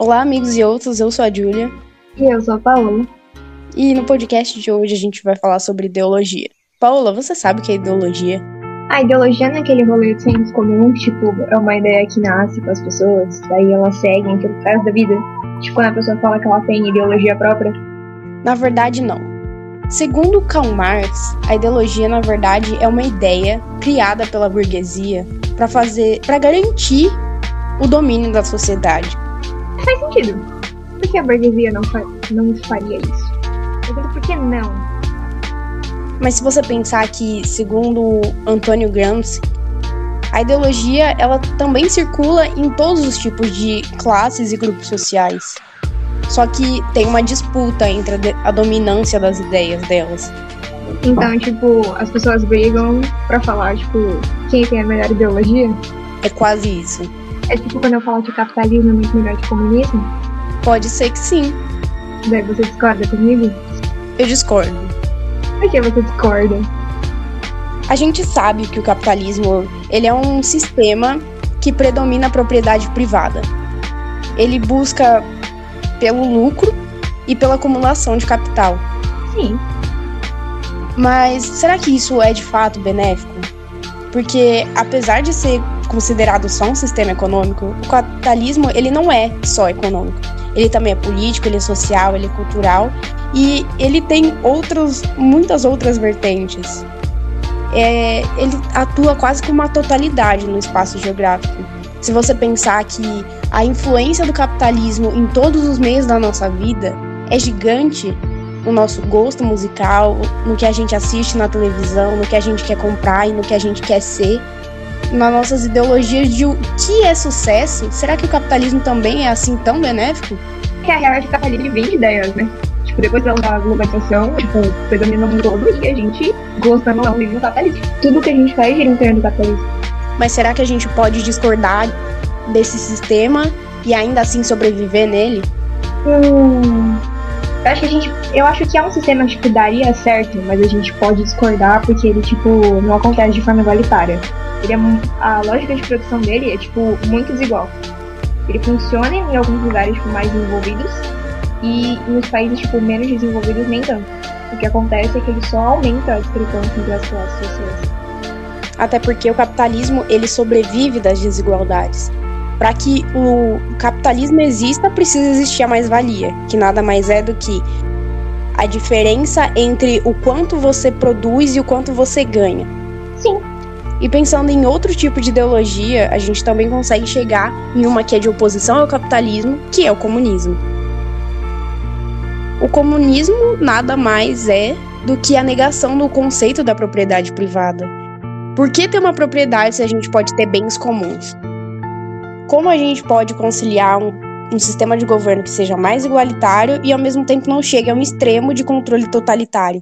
Olá, amigos e outros, eu sou a Júlia. E eu sou a Paola. E no podcast de hoje a gente vai falar sobre ideologia. Paola, você sabe o que é ideologia? A ideologia não é aquele rolê de senso comum, tipo, é uma ideia que nasce com as pessoas, daí elas seguem aquilo resto da vida. Tipo, quando a pessoa fala que ela tem ideologia própria. Na verdade, não. Segundo Karl Marx, a ideologia, na verdade, é uma ideia criada pela burguesia para fazer, para garantir o domínio da sociedade. Faz sentido. Por que a burguesia não, fa não faria isso? Por que não? Mas se você pensar que, segundo Antônio Gramsci, a ideologia ela também circula em todos os tipos de classes e grupos sociais. Só que tem uma disputa entre a dominância das ideias delas. Então, tipo, as pessoas brigam pra falar, tipo, quem tem a melhor ideologia? É quase isso. É tipo quando eu falo que capitalismo é muito melhor que comunismo? Pode ser que sim. Daí você discorda comigo? Eu discordo. Por que você discorda? A gente sabe que o capitalismo ele é um sistema que predomina a propriedade privada. Ele busca pelo lucro e pela acumulação de capital. Sim. Mas será que isso é de fato benéfico? Porque apesar de ser considerado só um sistema econômico, o capitalismo ele não é só econômico. Ele também é político, ele é social, ele é cultural e ele tem outros, muitas outras vertentes. É, ele atua quase como uma totalidade no espaço geográfico. Se você pensar que a influência do capitalismo em todos os meios da nossa vida é gigante no nosso gosto musical, no que a gente assiste na televisão, no que a gente quer comprar e no que a gente quer ser nas nossas ideologias de o que é sucesso, será que o capitalismo também é assim tão benéfico? Que a real é que o capitalismo vende ideias, né? Tipo, depois da globalização, tipo, predomina o mundo todo e a gente gosta não vive no capitalismo. Tudo que a gente faz gira em torno do capitalismo. Mas será que a gente pode discordar desse sistema e ainda assim sobreviver nele? Hum, eu acho que a gente. Eu acho que é um sistema que tipo, daria certo, mas a gente pode discordar porque ele, tipo, não acontece de forma igualitária. Ele é, a lógica de produção dele é, tipo, muito desigual. Ele funciona em alguns lugares, tipo, mais desenvolvidos e nos países, tipo, menos desenvolvidos nem tanto. O que acontece é que ele só aumenta a discrepância entre as classes sociais. Até porque o capitalismo, ele sobrevive das desigualdades. Para que o capitalismo exista, precisa existir a mais-valia, que nada mais é do que a diferença entre o quanto você produz e o quanto você ganha. Sim, e pensando em outro tipo de ideologia, a gente também consegue chegar em uma que é de oposição ao capitalismo, que é o comunismo. O comunismo nada mais é do que a negação do conceito da propriedade privada. Por que ter uma propriedade se a gente pode ter bens comuns? Como a gente pode conciliar um, um sistema de governo que seja mais igualitário e ao mesmo tempo não chegue a um extremo de controle totalitário?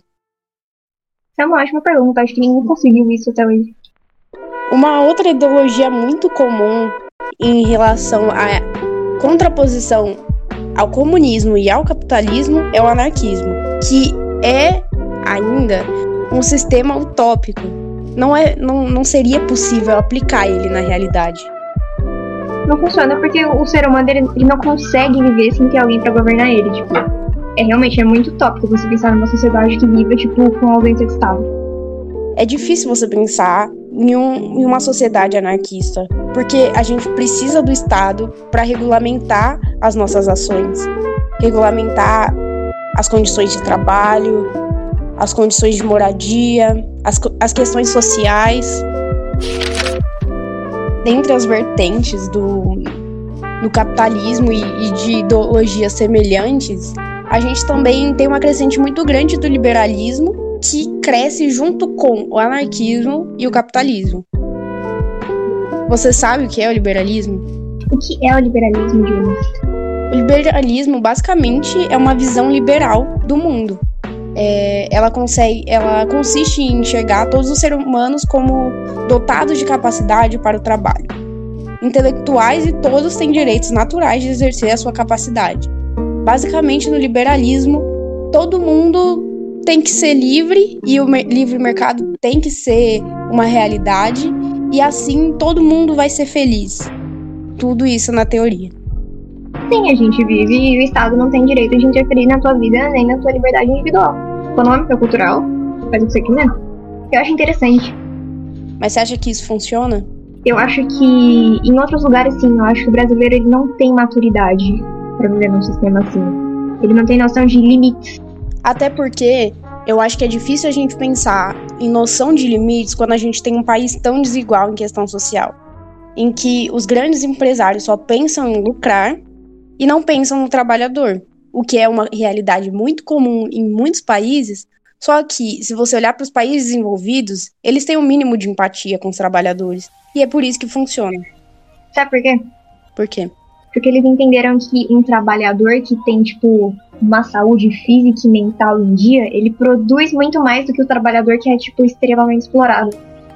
É uma ótima pergunta, acho que ninguém conseguiu isso até hoje. Uma outra ideologia muito comum em relação à contraposição ao comunismo e ao capitalismo é o anarquismo, que é ainda um sistema utópico. Não, é, não, não seria possível aplicar ele na realidade. Não funciona porque o ser humano ele, ele não consegue viver sem ter alguém para governar ele. Tipo, é realmente é muito utópico você pensar numa sociedade que vive tipo com ausência de Estado. É difícil você pensar em, um, em uma sociedade anarquista, porque a gente precisa do Estado para regulamentar as nossas ações, regulamentar as condições de trabalho, as condições de moradia, as, as questões sociais. Dentre as vertentes do, do capitalismo e, e de ideologias semelhantes, a gente também tem uma crescente muito grande do liberalismo que cresce junto com o anarquismo e o capitalismo. Você sabe o que é o liberalismo? O que é o liberalismo, Júlia? O liberalismo basicamente é uma visão liberal do mundo. É, ela consegue, ela consiste em enxergar todos os seres humanos como dotados de capacidade para o trabalho, intelectuais e todos têm direitos naturais de exercer a sua capacidade. Basicamente, no liberalismo, todo mundo tem que ser livre e o livre mercado tem que ser uma realidade e assim todo mundo vai ser feliz. Tudo isso na teoria. Sim, a gente vive e o Estado não tem direito de interferir na tua vida nem na tua liberdade individual, econômica, cultural, faz o que você quiser. Eu acho interessante. Mas você acha que isso funciona? Eu acho que em outros lugares sim, eu acho que o brasileiro ele não tem maturidade para viver num sistema assim. Ele não tem noção de limites. Até porque eu acho que é difícil a gente pensar em noção de limites quando a gente tem um país tão desigual em questão social, em que os grandes empresários só pensam em lucrar e não pensam no trabalhador, o que é uma realidade muito comum em muitos países. Só que, se você olhar para os países desenvolvidos, eles têm um mínimo de empatia com os trabalhadores. E é por isso que funciona. Sabe por quê? Por quê? Porque eles entenderam que um trabalhador que tem, tipo, uma saúde física e mental em dia, ele produz muito mais do que o trabalhador que é, tipo, extremamente explorado.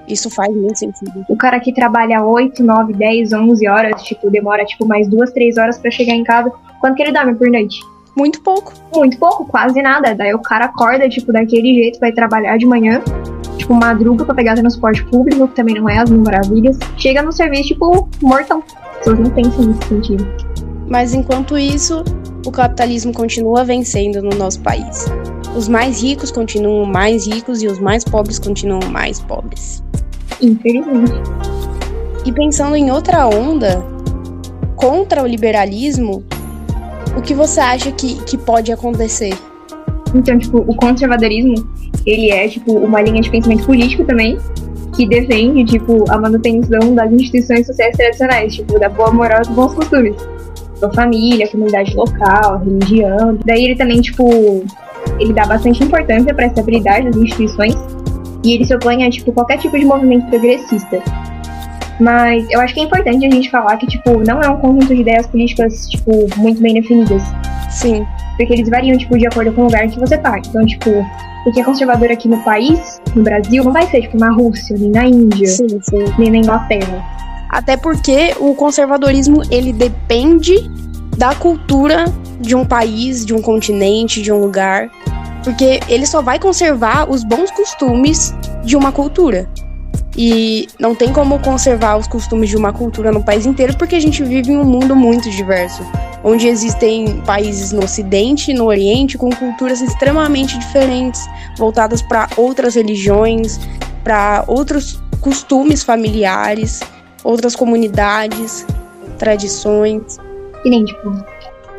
Isso faz muito sentido. O cara que trabalha 8, 9, 10, 11 horas, tipo, demora, tipo, mais duas, três horas para chegar em casa. Quanto que ele dorme por noite? Muito pouco. Muito pouco, quase nada. Daí o cara acorda, tipo, daquele jeito, vai trabalhar de manhã, tipo, madruga pra pegar transporte público, que também não é as maravilhas. Chega no serviço, tipo, mortão. As pessoas não pensam nesse sentido. Mas enquanto isso, o capitalismo continua vencendo no nosso país. Os mais ricos continuam mais ricos e os mais pobres continuam mais pobres. Infelizmente. E pensando em outra onda contra o liberalismo, o que você acha que, que pode acontecer? Então, tipo, o conservadorismo, ele é, tipo, uma linha de pensamento político também, que defende, tipo, a manutenção das instituições sociais tradicionais, tipo, da boa moral e dos bons costumes sua família, comunidade local, religião. Daí ele também, tipo, ele dá bastante importância para essa habilidade das instituições e ele se opõe a, tipo, qualquer tipo de movimento progressista. Mas eu acho que é importante a gente falar que, tipo, não é um conjunto de ideias políticas, tipo, muito bem definidas. Sim. Porque eles variam, tipo, de acordo com o lugar que você tá. Então, tipo, o que é conservador aqui no país, no Brasil, não vai ser, tipo, na Rússia, nem na Índia, sim, sim. nem na Inglaterra. Até porque o conservadorismo ele depende da cultura de um país, de um continente, de um lugar, porque ele só vai conservar os bons costumes de uma cultura. E não tem como conservar os costumes de uma cultura no país inteiro, porque a gente vive em um mundo muito diverso, onde existem países no Ocidente e no Oriente com culturas extremamente diferentes, voltadas para outras religiões, para outros costumes familiares outras comunidades, tradições. E nem, tipo,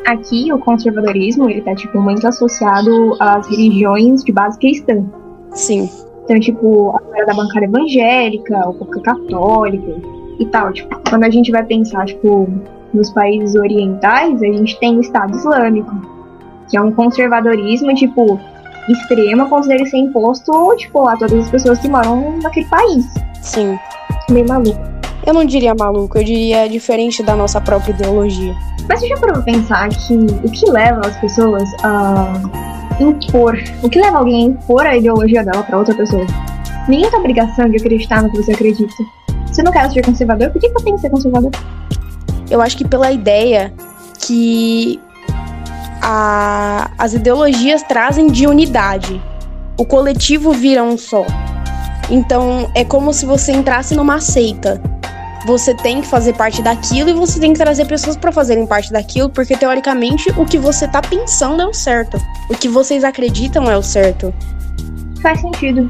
aqui o conservadorismo, ele tá, tipo, muito associado às religiões de base cristã. Sim. Então, tipo, a galera da bancada evangélica, o pouco católica e tal. Tipo, quando a gente vai pensar, tipo, nos países orientais, a gente tem o Estado Islâmico, que é um conservadorismo, tipo, extremo, se ser imposto, tipo, a todas as pessoas que moram naquele país. Sim. Meio maluco. Eu não diria maluco, eu diria diferente da nossa própria ideologia. Mas você já parou pra pensar que o que leva as pessoas a impor, o que leva alguém a impor a ideologia dela para outra pessoa? Ninguém tem obrigação de acreditar no que você acredita. Se não quer ser conservador, por que você tem que ser conservador? Eu acho que pela ideia que a, as ideologias trazem de unidade. O coletivo vira um só. Então é como se você entrasse numa seita você tem que fazer parte daquilo e você tem que trazer pessoas para fazerem parte daquilo, porque teoricamente o que você tá pensando é o certo. O que vocês acreditam é o certo. Faz sentido.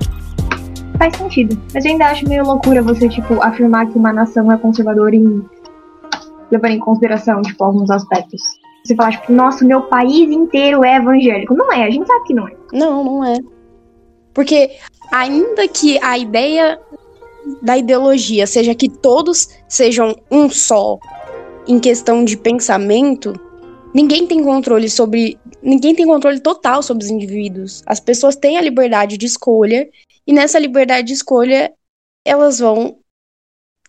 Faz sentido. Mas eu ainda acho meio loucura você, tipo, afirmar que uma nação é conservadora em. levando em consideração, tipo, alguns aspectos. Você falar, tipo, nossa, meu país inteiro é evangélico. Não é, a gente sabe que não é. Não, não é. Porque ainda que a ideia da ideologia seja que todos sejam um só em questão de pensamento, ninguém tem controle sobre. Ninguém tem controle total sobre os indivíduos. As pessoas têm a liberdade de escolha, e nessa liberdade de escolha, elas vão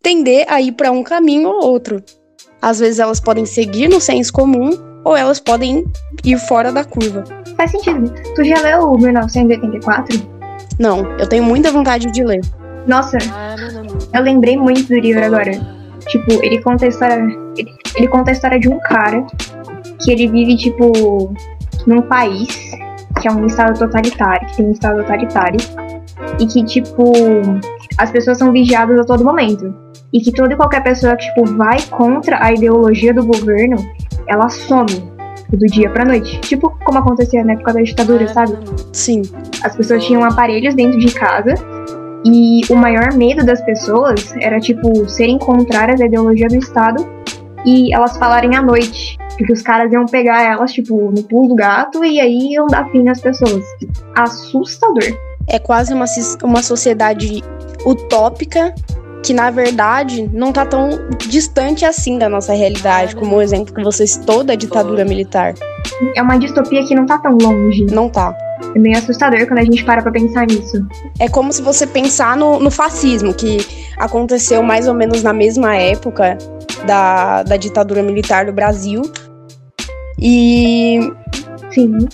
tender a ir para um caminho ou outro. Às vezes elas podem seguir no senso comum, ou elas podem ir fora da curva. Faz sentido. Tu já leu 1984? Não, eu tenho muita vontade de ler. Nossa, eu lembrei muito do livro agora. Tipo, ele conta a história. Ele, ele conta a história de um cara que ele vive, tipo, num país que é um estado totalitário, que tem um estado totalitário. E que, tipo, as pessoas são vigiadas a todo momento. e que toda e qualquer pessoa que tipo, vai contra a ideologia do governo, ela some do dia pra noite. Tipo como acontecia na época da ditadura, sabe? Sim. As pessoas tinham aparelhos dentro de casa e o maior medo das pessoas era, tipo, serem contrárias à ideologia do Estado e elas falarem à noite. Porque os caras iam pegar elas, tipo, no pulo do gato e aí iam dar fim nas pessoas. Assustador. É quase uma, uma sociedade utópica que na verdade não tá tão distante assim da nossa realidade, como o exemplo que você citou da ditadura militar. É uma distopia que não tá tão longe. Não tá. É meio assustador quando a gente para pra pensar nisso. É como se você pensar no, no fascismo, que aconteceu mais ou menos na mesma época da, da ditadura militar do Brasil. E. Sim.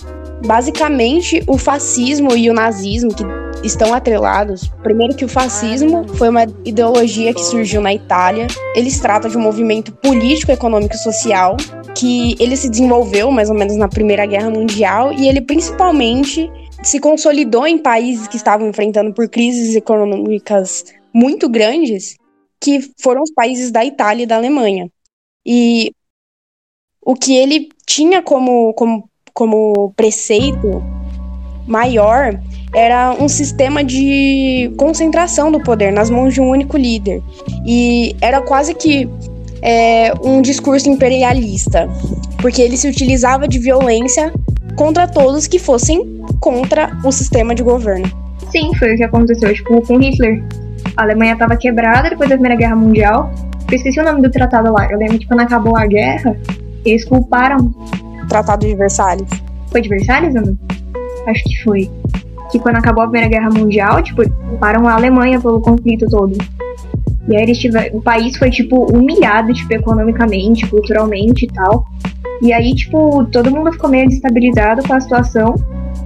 Basicamente, o fascismo e o nazismo, que estão atrelados. Primeiro que o fascismo foi uma ideologia que surgiu na Itália. Eles tratam de um movimento político, econômico e social que ele se desenvolveu mais ou menos na Primeira Guerra Mundial e ele principalmente se consolidou em países que estavam enfrentando por crises econômicas muito grandes, que foram os países da Itália e da Alemanha. E o que ele tinha como, como, como preceito maior era um sistema de concentração do poder nas mãos de um único líder. E era quase que é, um discurso imperialista, porque ele se utilizava de violência contra todos que fossem contra o sistema de governo. Sim, foi o que aconteceu, tipo, com Hitler. A Alemanha estava quebrada depois da Primeira Guerra Mundial. Eu esqueci o nome do tratado lá. Eu lembro que quando acabou a guerra, eles culparam. Tratado de Versalhes. Foi de Versalhes, não? Acho que foi que quando acabou a Primeira Guerra Mundial, tipo, param a Alemanha pelo conflito todo. E aí eles tiveram, o país foi, tipo, humilhado, tipo, economicamente, culturalmente e tal. E aí, tipo, todo mundo ficou meio destabilizado com a situação.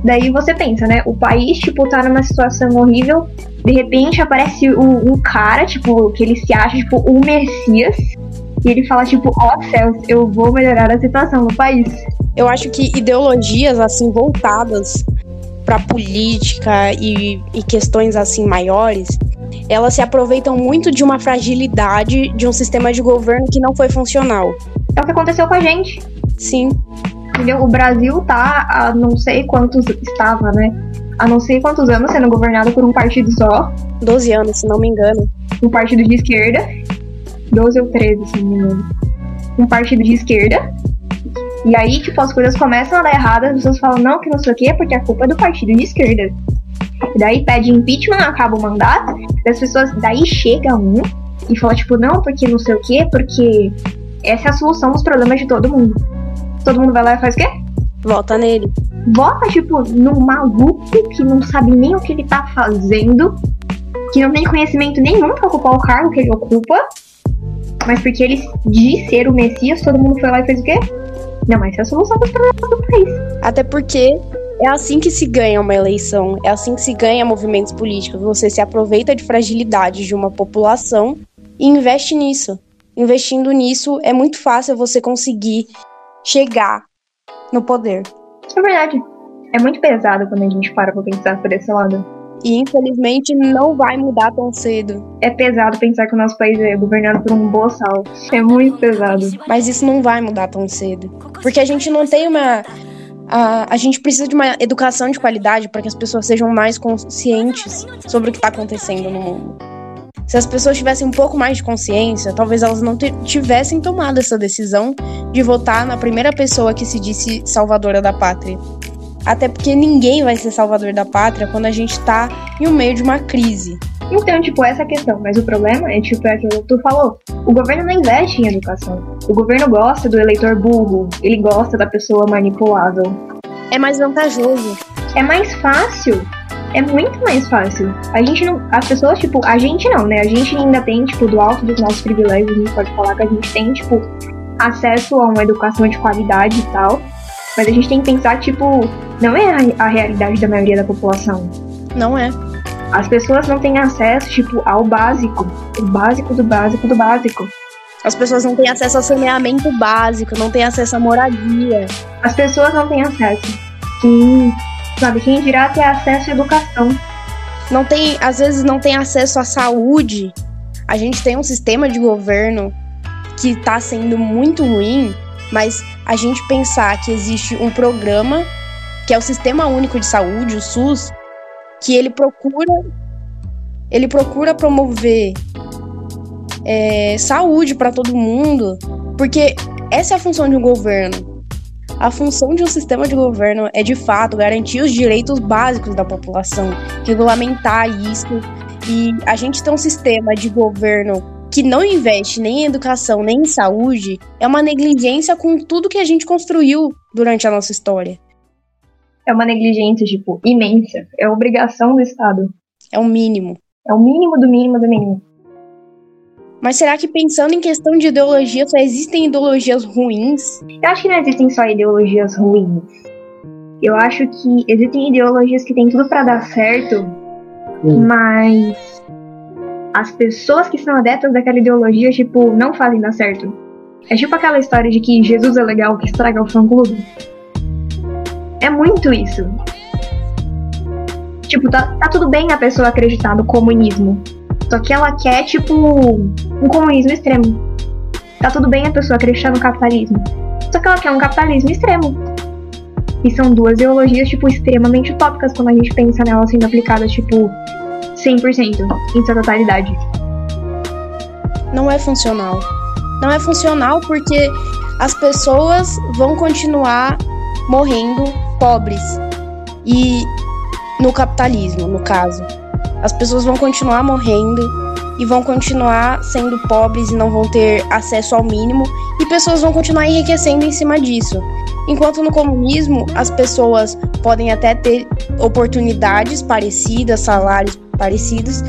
Daí você pensa, né? O país, tipo, tá numa situação horrível. De repente aparece um, um cara, tipo, que ele se acha, tipo, o Messias. E ele fala, tipo, ó oh, céus, eu vou melhorar a situação no país. Eu acho que ideologias, assim, voltadas para política e, e questões assim maiores, elas se aproveitam muito de uma fragilidade de um sistema de governo que não foi funcional. É o que aconteceu com a gente. Sim. Entendeu? O Brasil tá a não sei quantos estava, né? A não sei quantos anos sendo governado por um partido só. 12 anos, se não me engano. Um partido de esquerda. 12 ou 13, se não me engano. Um partido de esquerda e aí, tipo, as coisas começam a dar errado, as pessoas falam, não, que não sei o quê, porque a culpa é do partido de esquerda. E daí pede impeachment, acaba o mandato, as pessoas, daí chega um e fala, tipo, não, porque não sei o quê, porque essa é a solução dos problemas de todo mundo. Todo mundo vai lá e faz o quê? Vota nele. Vota, tipo, num maluco que não sabe nem o que ele tá fazendo, que não tem conhecimento nenhum pra ocupar o cargo que ele ocupa, mas porque ele diz ser o Messias, todo mundo foi lá e fez o quê? Não, essa é a solução dos problemas do país. Até porque é assim que se ganha uma eleição, é assim que se ganha movimentos políticos. Você se aproveita de fragilidade de uma população e investe nisso. Investindo nisso, é muito fácil você conseguir chegar no poder. É verdade. É muito pesado quando a gente para pra pensar por esse lado. E infelizmente não vai mudar tão cedo. É pesado pensar que o nosso país é governado por um boçal. É muito pesado. Mas isso não vai mudar tão cedo. Porque a gente não tem uma. A, a gente precisa de uma educação de qualidade para que as pessoas sejam mais conscientes sobre o que está acontecendo no mundo. Se as pessoas tivessem um pouco mais de consciência, talvez elas não tivessem tomado essa decisão de votar na primeira pessoa que se disse salvadora da pátria. Até porque ninguém vai ser salvador da pátria quando a gente tá em um meio de uma crise. Então, tipo, essa é a questão. Mas o problema é, tipo, é aquilo que tu falou. O governo não investe em educação. O governo gosta do eleitor burro. Ele gosta da pessoa manipulável. É mais vantajoso. É mais fácil. É muito mais fácil. A gente não. As pessoas, tipo, a gente não, né? A gente ainda tem, tipo, do alto dos nossos privilégios, a gente pode falar que a gente tem, tipo, acesso a uma educação de qualidade e tal. Mas a gente tem que pensar, tipo, não é a, a realidade da maioria da população. Não é. As pessoas não têm acesso, tipo, ao básico. O básico do básico do básico. As pessoas não têm acesso ao saneamento básico, não têm acesso à moradia. As pessoas não têm acesso. Sim. Sabe, quem dirá ter acesso à educação. Não tem, às vezes não tem acesso à saúde, a gente tem um sistema de governo que está sendo muito ruim, mas a gente pensar que existe um programa que é o Sistema Único de Saúde, o SUS, que ele procura ele procura promover é, saúde para todo mundo, porque essa é a função de um governo. A função de um sistema de governo é de fato garantir os direitos básicos da população, regulamentar isso. E a gente tem um sistema de governo que não investe nem em educação nem em saúde é uma negligência com tudo que a gente construiu durante a nossa história. É uma negligência, tipo, imensa. É obrigação do Estado. É o mínimo. É o mínimo do mínimo do mínimo. Mas será que pensando em questão de ideologia, só existem ideologias ruins? Eu acho que não existem só ideologias ruins. Eu acho que existem ideologias que têm tudo para dar certo, hum. mas as pessoas que são adeptas daquela ideologia, tipo, não fazem dar certo. É tipo aquela história de que Jesus é legal que estraga o fã-clube. É muito isso. Tipo, tá, tá tudo bem a pessoa acreditar no comunismo. Só que ela quer, tipo, um comunismo extremo. Tá tudo bem a pessoa acreditar no capitalismo. Só que ela quer um capitalismo extremo. E são duas ideologias, tipo, extremamente utópicas quando a gente pensa nelas sendo aplicadas, tipo, 100% em sua totalidade. Não é funcional. Não é funcional porque as pessoas vão continuar morrendo pobres. E no capitalismo, no caso. As pessoas vão continuar morrendo e vão continuar sendo pobres e não vão ter acesso ao mínimo, e pessoas vão continuar enriquecendo em cima disso. Enquanto no comunismo as pessoas podem até ter oportunidades parecidas, salários parecidos,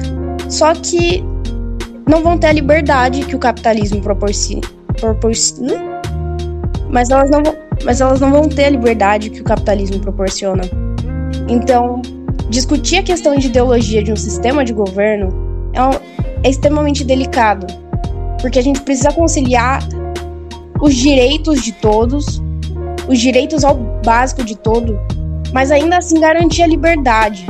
só que não vão ter a liberdade que o capitalismo proporciona. proporciona mas elas não vão, mas elas não vão ter a liberdade que o capitalismo proporciona. Então, discutir a questão de ideologia de um sistema de governo é, um, é extremamente delicado, porque a gente precisa conciliar os direitos de todos, os direitos ao básico de todo, mas ainda assim garantir a liberdade.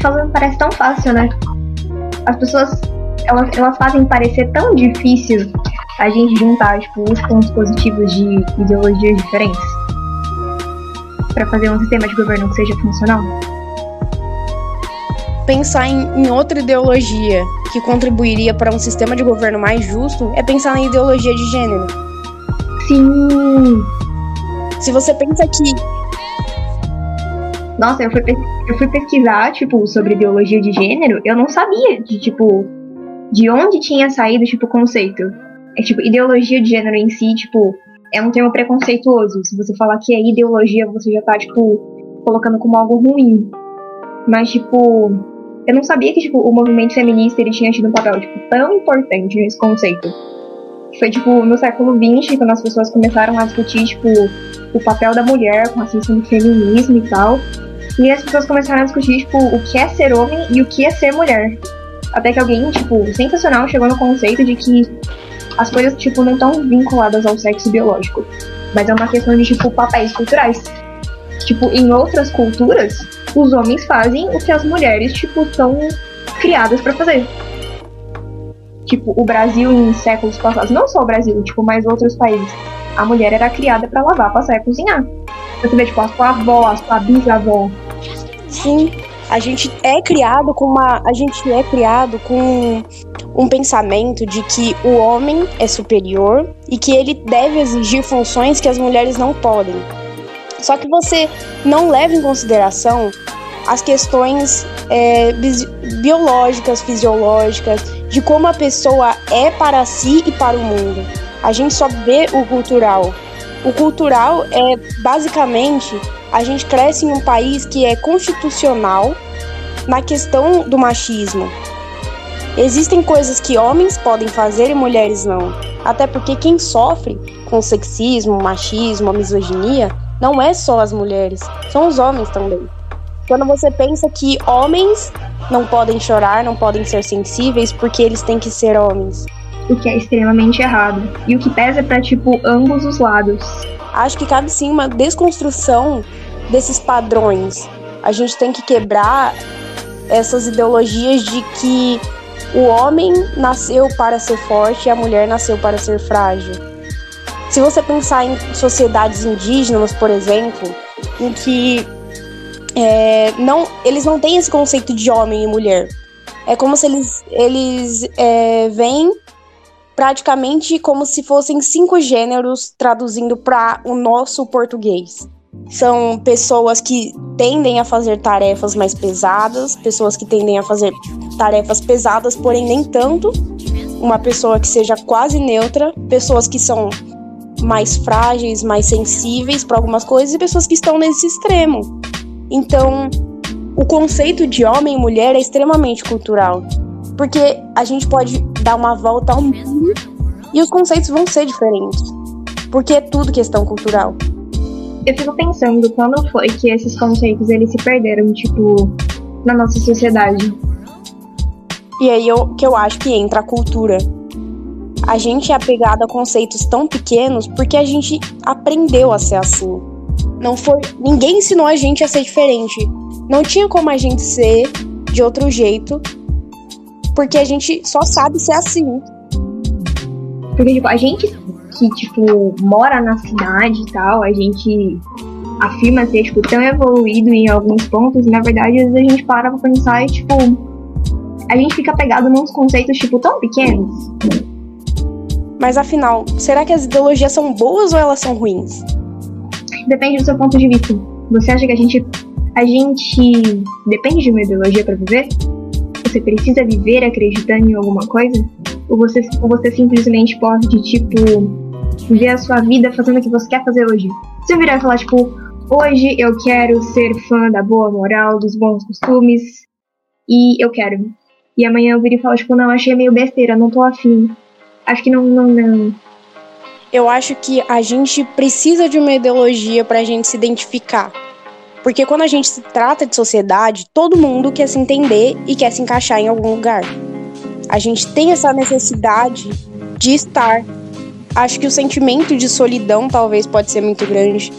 Falando parece tão fácil, né? As pessoas elas, elas fazem parecer tão difícil a gente juntar tipo, os pontos positivos de ideologias diferentes para fazer um sistema de governo que seja funcional? Pensar em, em outra ideologia que contribuiria para um sistema de governo mais justo é pensar na ideologia de gênero. Sim! Se você pensa que. Nossa, eu fui, eu fui pesquisar, tipo, sobre ideologia de gênero, eu não sabia de, tipo, de onde tinha saído, tipo, o conceito. É, tipo, ideologia de gênero em si, tipo, é um termo preconceituoso. Se você falar que é ideologia, você já tá, tipo, colocando como algo ruim. Mas, tipo, eu não sabia que, tipo, o movimento feminista ele tinha tido um papel, tipo, tão importante nesse conceito. Foi, tipo, no século XX, quando as pessoas começaram a discutir, tipo, o papel da mulher com a questão do feminismo e tal. E as pessoas começaram a discutir, tipo, o que é ser homem e o que é ser mulher. Até que alguém, tipo, sensacional chegou no conceito de que as coisas, tipo, não estão vinculadas ao sexo biológico. Mas é uma questão de, tipo, papéis culturais. Tipo, em outras culturas, os homens fazem o que as mulheres, tipo, são criadas para fazer. Tipo, o Brasil em séculos passados, não só o Brasil, tipo, mas outros países, a mulher era criada para lavar, passar e cozinhar. Você vê, tipo, a sua avó, a sua bisavó. Sim, a gente é criado com uma. A gente é criado com um pensamento de que o homem é superior e que ele deve exigir funções que as mulheres não podem. Só que você não leva em consideração as questões é, biológicas, fisiológicas, de como a pessoa é para si e para o mundo. A gente só vê o cultural. O cultural é basicamente a gente cresce em um país que é constitucional na questão do machismo. Existem coisas que homens podem fazer e mulheres não. Até porque quem sofre com sexismo, machismo, misoginia não é só as mulheres, são os homens também. Quando você pensa que homens não podem chorar, não podem ser sensíveis porque eles têm que ser homens. O que é extremamente errado. E o que pesa pra, tipo, ambos os lados. Acho que cabe sim uma desconstrução desses padrões. A gente tem que quebrar essas ideologias de que o homem nasceu para ser forte e a mulher nasceu para ser frágil. Se você pensar em sociedades indígenas, por exemplo, em que é, não, eles não têm esse conceito de homem e mulher. É como se eles, eles é, vêm praticamente como se fossem cinco gêneros traduzindo para o nosso português. São pessoas que tendem a fazer tarefas mais pesadas, pessoas que tendem a fazer tarefas pesadas, porém nem tanto. Uma pessoa que seja quase neutra, pessoas que são mais frágeis, mais sensíveis para algumas coisas e pessoas que estão nesse extremo. Então, o conceito de homem e mulher é extremamente cultural, porque a gente pode dar uma volta ao mundo e os conceitos vão ser diferentes, porque é tudo questão cultural. Eu fico pensando quando foi que esses conceitos eles se perderam, tipo, na nossa sociedade. E aí eu, que eu acho que entra a cultura. A gente é apegado a conceitos tão pequenos porque a gente aprendeu a ser assim. Não foi. Ninguém ensinou a gente a ser diferente. Não tinha como a gente ser de outro jeito. Porque a gente só sabe ser assim. Porque, tipo, a gente que, tipo, mora na cidade e tal, a gente afirma ser, tipo, tão evoluído em alguns pontos, e na verdade, às vezes a gente para pra pensar e, tipo, a gente fica pegado nos conceitos, tipo, tão pequenos. Mas afinal, será que as ideologias são boas ou elas são ruins? Depende do seu ponto de vista. Você acha que a gente. A gente depende de uma ideologia para viver? Você precisa viver acreditando em alguma coisa? Ou você, ou você simplesmente pode, tipo, viver a sua vida fazendo o que você quer fazer hoje? Você virar e falar, tipo, hoje eu quero ser fã da boa moral, dos bons costumes, e eu quero. E amanhã eu vir e falar, tipo, não, achei meio besteira, não tô afim. Acho que não, não, não eu acho que a gente precisa de uma ideologia para a gente se identificar. Porque quando a gente se trata de sociedade, todo mundo quer se entender e quer se encaixar em algum lugar. A gente tem essa necessidade de estar. Acho que o sentimento de solidão talvez pode ser muito grande.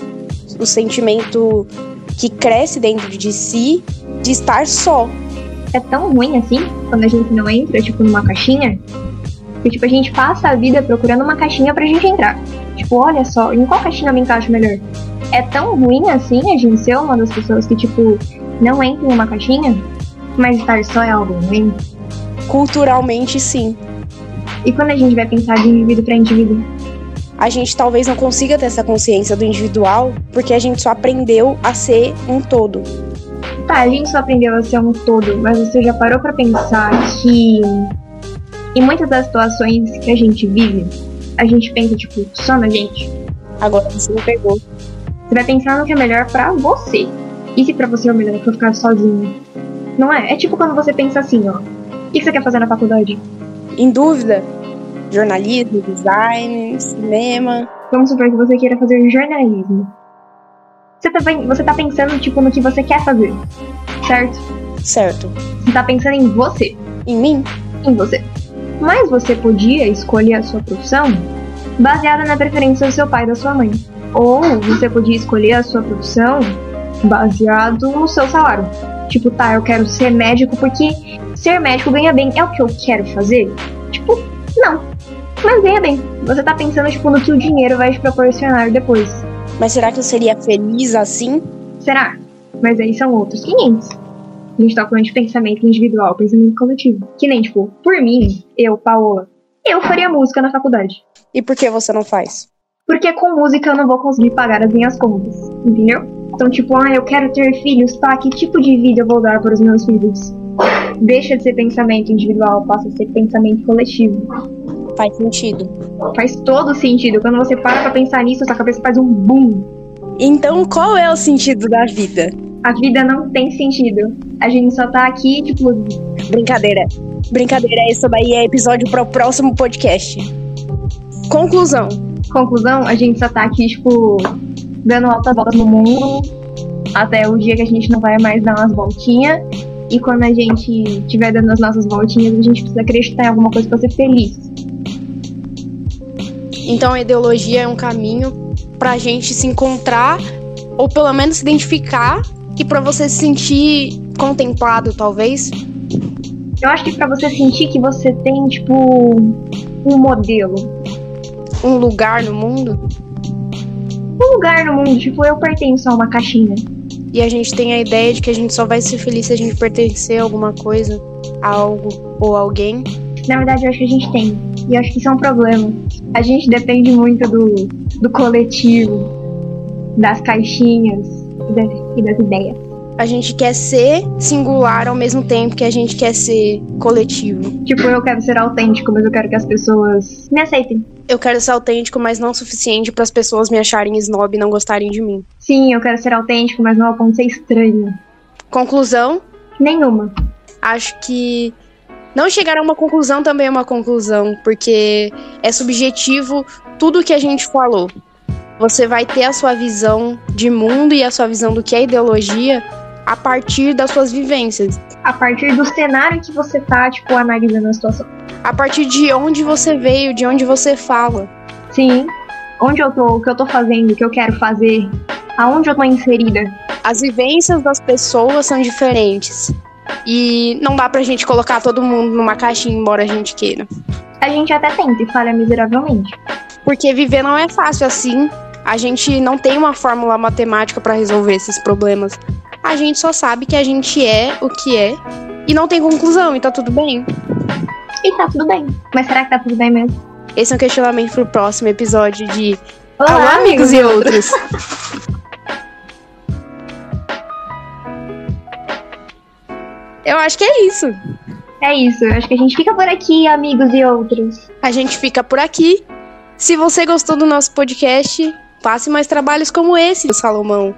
O sentimento que cresce dentro de si de estar só. É tão ruim assim quando a gente não entra, tipo, numa caixinha, porque, tipo, a gente passa a vida procurando uma caixinha pra gente entrar. Tipo, olha só, em qual caixinha eu me encaixo melhor? É tão ruim assim a gente ser uma das pessoas que, tipo, não entra em uma caixinha, mas estar só é algo ruim? Culturalmente, sim. E quando a gente vai pensar de indivíduo para indivíduo? A gente talvez não consiga ter essa consciência do individual porque a gente só aprendeu a ser um todo. Tá, a gente só aprendeu a ser um todo, mas você já parou para pensar que em muitas das situações que a gente vive, a gente pensa, tipo, só na gente. Agora você me pegou. Você vai pensar no que é melhor para você. E se pra você é o melhor pra ficar sozinho? Não é? É tipo quando você pensa assim, ó. O que você quer fazer na faculdade? Em dúvida? Jornalismo, design, cinema. Vamos supor que você queira fazer jornalismo. Você tá, você tá pensando, tipo, no que você quer fazer, certo? Certo. Você tá pensando em você. Em mim? Em você. Mas você podia escolher a sua profissão baseada na preferência do seu pai e da sua mãe. Ou você podia escolher a sua profissão baseado no seu salário. Tipo, tá, eu quero ser médico porque ser médico ganha bem. É o que eu quero fazer? Tipo, não. Mas ganha bem. Você tá pensando, tipo, no que o dinheiro vai te proporcionar depois. Mas será que eu seria feliz assim? Será? Mas aí são outros 500. A gente tá falando de pensamento individual, pensamento coletivo. Que nem, tipo, por mim, eu, Paola, eu faria música na faculdade. E por que você não faz? Porque com música eu não vou conseguir pagar as minhas contas, entendeu? Então, tipo, ah, eu quero ter filhos, tá? Que tipo de vida eu vou dar para os meus filhos? Deixa de ser pensamento individual, passa a ser pensamento coletivo. Faz sentido. Faz todo sentido. Quando você para pra pensar nisso, sua cabeça faz um boom. Então, qual é o sentido da vida? A vida não tem sentido. A gente só tá aqui, tipo. Brincadeira. Brincadeira, isso daí é episódio para o próximo podcast. Conclusão. Conclusão, a gente só tá aqui, tipo, dando altas voltas no mundo. Até o dia que a gente não vai mais dar umas voltinhas. E quando a gente estiver dando as nossas voltinhas, a gente precisa acreditar em alguma coisa pra ser feliz. Então a ideologia é um caminho pra gente se encontrar, ou pelo menos se identificar e para você se sentir contemplado, talvez? Eu acho que para você sentir que você tem, tipo, um modelo. Um lugar no mundo? Um lugar no mundo, tipo, eu pertenço a uma caixinha. E a gente tem a ideia de que a gente só vai ser feliz se a gente pertencer a alguma coisa, a algo ou alguém. Na verdade, eu acho que a gente tem. E eu acho que isso é um problema. A gente depende muito do, do coletivo, das caixinhas e das, e das ideias. A gente quer ser singular ao mesmo tempo que a gente quer ser coletivo. Tipo, eu quero ser autêntico, mas eu quero que as pessoas me aceitem. Eu quero ser autêntico, mas não o suficiente para as pessoas me acharem snob e não gostarem de mim. Sim, eu quero ser autêntico, mas não ao ponto de ser estranho. Conclusão? Nenhuma. Acho que não chegar a uma conclusão também é uma conclusão, porque é subjetivo tudo que a gente falou. Você vai ter a sua visão de mundo e a sua visão do que é ideologia a partir das suas vivências. A partir do cenário que você tá, tipo, analisando a situação. A partir de onde você veio, de onde você fala. Sim. Onde eu tô, o que eu tô fazendo, o que eu quero fazer, aonde eu tô inserida. As vivências das pessoas são diferentes. E não dá pra gente colocar todo mundo numa caixinha, embora a gente queira. A gente até tenta e falha miseravelmente. Porque viver não é fácil assim. A gente não tem uma fórmula matemática para resolver esses problemas. A gente só sabe que a gente é o que é e não tem conclusão, e tá tudo bem. E tá tudo bem. Mas será que tá tudo bem mesmo? Esse é um questionamento pro próximo episódio de Olá, Alô, amigos e outros. Eu acho que é isso. É isso. Acho que a gente fica por aqui, amigos e outros. A gente fica por aqui. Se você gostou do nosso podcast, passe mais trabalhos como esse, Salomão.